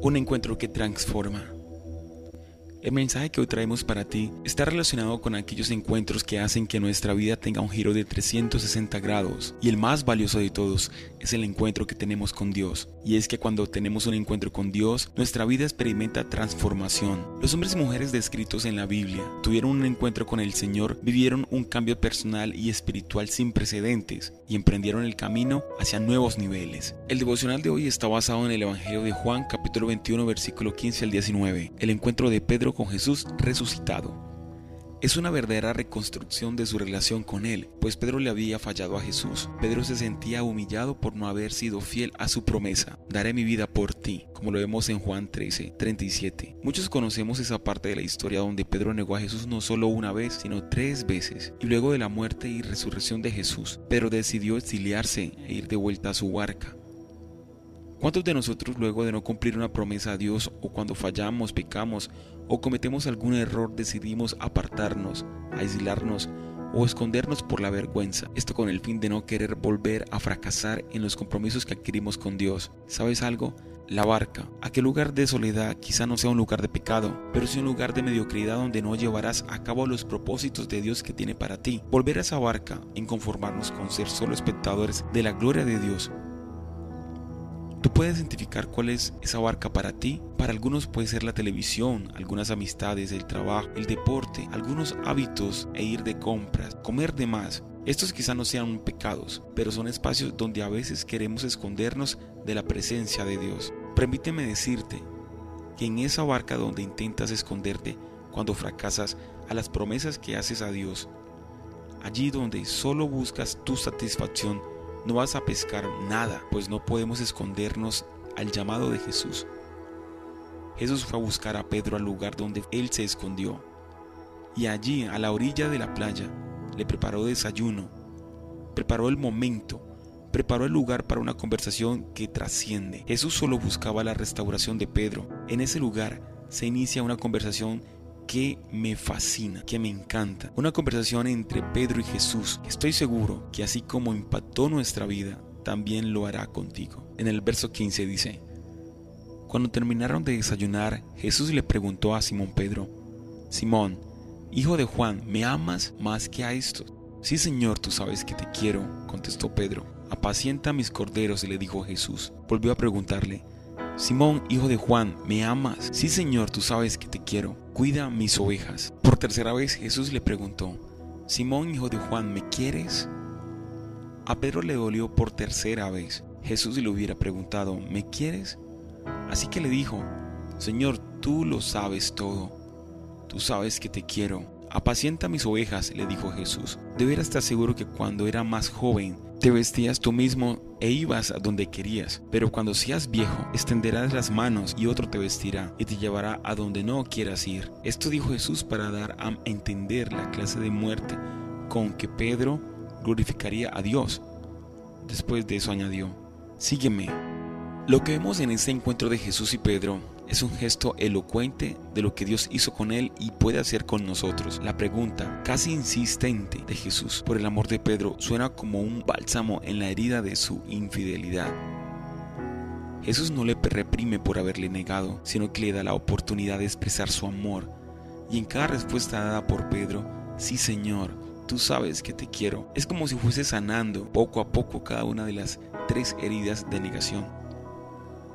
Un encuentro que transforma. El mensaje que hoy traemos para ti está relacionado con aquellos encuentros que hacen que nuestra vida tenga un giro de 360 grados y el más valioso de todos es el encuentro que tenemos con Dios. Y es que cuando tenemos un encuentro con Dios, nuestra vida experimenta transformación. Los hombres y mujeres descritos en la Biblia tuvieron un encuentro con el Señor, vivieron un cambio personal y espiritual sin precedentes y emprendieron el camino hacia nuevos niveles. El devocional de hoy está basado en el Evangelio de Juan capítulo 21 versículo 15 al 19, el encuentro de Pedro con Jesús resucitado. Es una verdadera reconstrucción de su relación con Él, pues Pedro le había fallado a Jesús. Pedro se sentía humillado por no haber sido fiel a su promesa. Daré mi vida por ti, como lo vemos en Juan 13, 37. Muchos conocemos esa parte de la historia donde Pedro negó a Jesús no solo una vez, sino tres veces. Y luego de la muerte y resurrección de Jesús, Pedro decidió exiliarse e ir de vuelta a su barca. ¿Cuántos de nosotros luego de no cumplir una promesa a Dios o cuando fallamos, pecamos o cometemos algún error decidimos apartarnos, aislarnos o escondernos por la vergüenza? Esto con el fin de no querer volver a fracasar en los compromisos que adquirimos con Dios. ¿Sabes algo? La barca, aquel lugar de soledad quizá no sea un lugar de pecado, pero sí un lugar de mediocridad donde no llevarás a cabo los propósitos de Dios que tiene para ti. Volver a esa barca en conformarnos con ser solo espectadores de la gloria de Dios Tú puedes identificar cuál es esa barca para ti. Para algunos puede ser la televisión, algunas amistades, el trabajo, el deporte, algunos hábitos e ir de compras, comer de más. Estos quizá no sean pecados, pero son espacios donde a veces queremos escondernos de la presencia de Dios. Permíteme decirte que en esa barca donde intentas esconderte cuando fracasas a las promesas que haces a Dios, allí donde solo buscas tu satisfacción, no vas a pescar nada, pues no podemos escondernos al llamado de Jesús. Jesús fue a buscar a Pedro al lugar donde él se escondió. Y allí, a la orilla de la playa, le preparó desayuno, preparó el momento, preparó el lugar para una conversación que trasciende. Jesús solo buscaba la restauración de Pedro. En ese lugar se inicia una conversación que me fascina, que me encanta. Una conversación entre Pedro y Jesús. Estoy seguro que así como impactó nuestra vida, también lo hará contigo. En el verso 15 dice, Cuando terminaron de desayunar, Jesús le preguntó a Simón Pedro, Simón, hijo de Juan, ¿me amas más que a esto? Sí, Señor, tú sabes que te quiero, contestó Pedro. Apacienta mis corderos, le dijo Jesús. Volvió a preguntarle, Simón, hijo de Juan, ¿me amas? Sí, Señor, tú sabes que te quiero. Cuida mis ovejas. Por tercera vez Jesús le preguntó, Simón, hijo de Juan, ¿me quieres? A Pedro le dolió por tercera vez. Jesús le hubiera preguntado, ¿me quieres? Así que le dijo, Señor, tú lo sabes todo. Tú sabes que te quiero. Apacienta mis ovejas, le dijo Jesús. De estar seguro que cuando era más joven te vestías tú mismo e ibas a donde querías, pero cuando seas viejo, extenderás las manos y otro te vestirá y te llevará a donde no quieras ir. Esto dijo Jesús para dar a entender la clase de muerte con que Pedro glorificaría a Dios. Después de eso añadió, sígueme. Lo que vemos en este encuentro de Jesús y Pedro es un gesto elocuente de lo que Dios hizo con él y puede hacer con nosotros. La pregunta, casi insistente, de Jesús por el amor de Pedro suena como un bálsamo en la herida de su infidelidad. Jesús no le reprime por haberle negado, sino que le da la oportunidad de expresar su amor. Y en cada respuesta dada por Pedro, sí Señor, tú sabes que te quiero, es como si fuese sanando poco a poco cada una de las tres heridas de negación.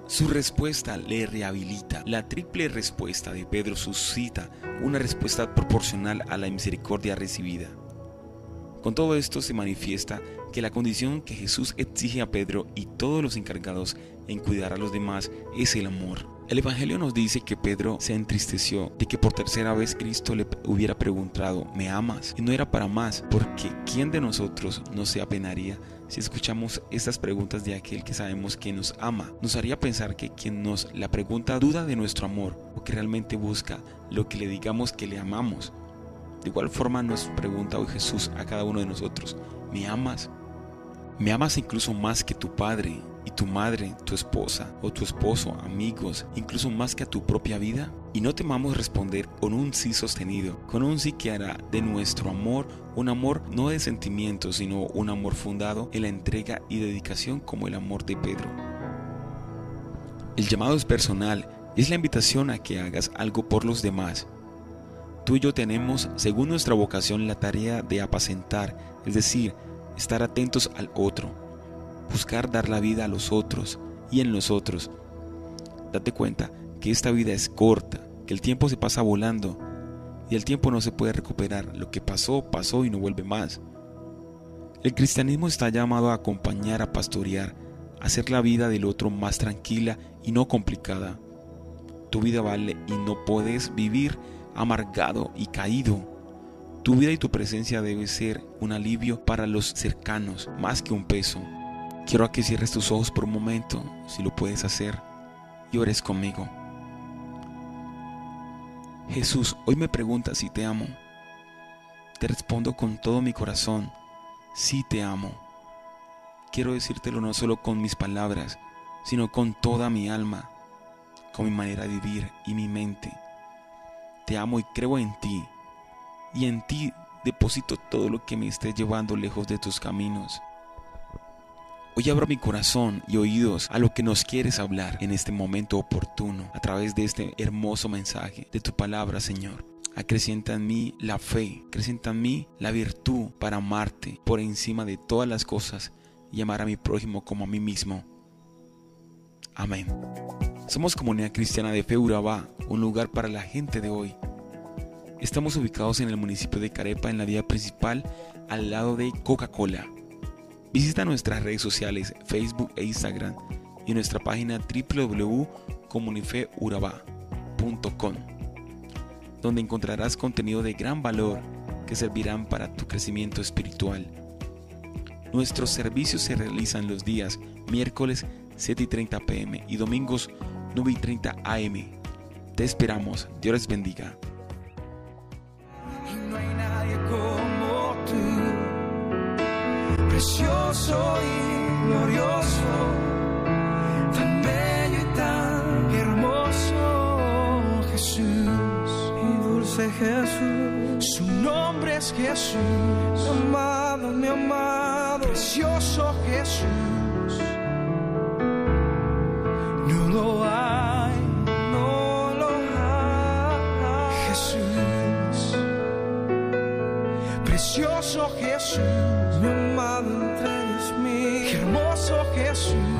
Su respuesta le rehabilita. La triple respuesta de Pedro suscita una respuesta proporcional a la misericordia recibida. Con todo esto se manifiesta que la condición que Jesús exige a Pedro y todos los encargados en cuidar a los demás es el amor. El Evangelio nos dice que Pedro se entristeció de que por tercera vez Cristo le hubiera preguntado, ¿me amas? Y no era para más, porque ¿quién de nosotros no se apenaría si escuchamos estas preguntas de aquel que sabemos que nos ama? Nos haría pensar que quien nos la pregunta duda de nuestro amor o que realmente busca lo que le digamos que le amamos. De igual forma nos pregunta hoy Jesús a cada uno de nosotros, ¿me amas? ¿Me amas incluso más que tu Padre y tu madre, tu esposa o tu esposo, amigos, incluso más que a tu propia vida? Y no temamos responder con un sí sostenido, con un sí que hará de nuestro amor un amor no de sentimientos, sino un amor fundado en la entrega y dedicación como el amor de Pedro. El llamado es personal es la invitación a que hagas algo por los demás. Tú y yo tenemos, según nuestra vocación, la tarea de apacentar, es decir, estar atentos al otro, buscar dar la vida a los otros y en los otros. Date cuenta que esta vida es corta, que el tiempo se pasa volando y el tiempo no se puede recuperar. Lo que pasó, pasó y no vuelve más. El cristianismo está llamado a acompañar, a pastorear, a hacer la vida del otro más tranquila y no complicada. Tu vida vale y no puedes vivir amargado y caído. Tu vida y tu presencia debe ser un alivio para los cercanos, más que un peso. Quiero que cierres tus ojos por un momento, si lo puedes hacer, y ores conmigo. Jesús, hoy me preguntas si te amo. Te respondo con todo mi corazón, sí te amo. Quiero decírtelo no solo con mis palabras, sino con toda mi alma, con mi manera de vivir y mi mente. Te amo y creo en ti, y en ti deposito todo lo que me esté llevando lejos de tus caminos. Hoy abro mi corazón y oídos a lo que nos quieres hablar en este momento oportuno a través de este hermoso mensaje de tu palabra, Señor. Acrecienta en mí la fe, acrecienta en mí la virtud para amarte por encima de todas las cosas y amar a mi prójimo como a mí mismo. Amén. Somos Comunidad Cristiana de Fe Urabá, un lugar para la gente de hoy. Estamos ubicados en el municipio de Carepa, en la vía principal, al lado de Coca-Cola. Visita nuestras redes sociales, Facebook e Instagram y nuestra página www.comunifeurabá.com, donde encontrarás contenido de gran valor que servirán para tu crecimiento espiritual. Nuestros servicios se realizan los días miércoles 7 y 30 pm y domingos 9 y 30 am. Te esperamos. Dios les bendiga. Precioso y glorioso, tan bello y tan hermoso Jesús y dulce Jesús. Su nombre es Jesús, mi amado, mi amado, precioso Jesús. No lo hay, no lo hay, Jesús. Precioso Jesús, mi amado entre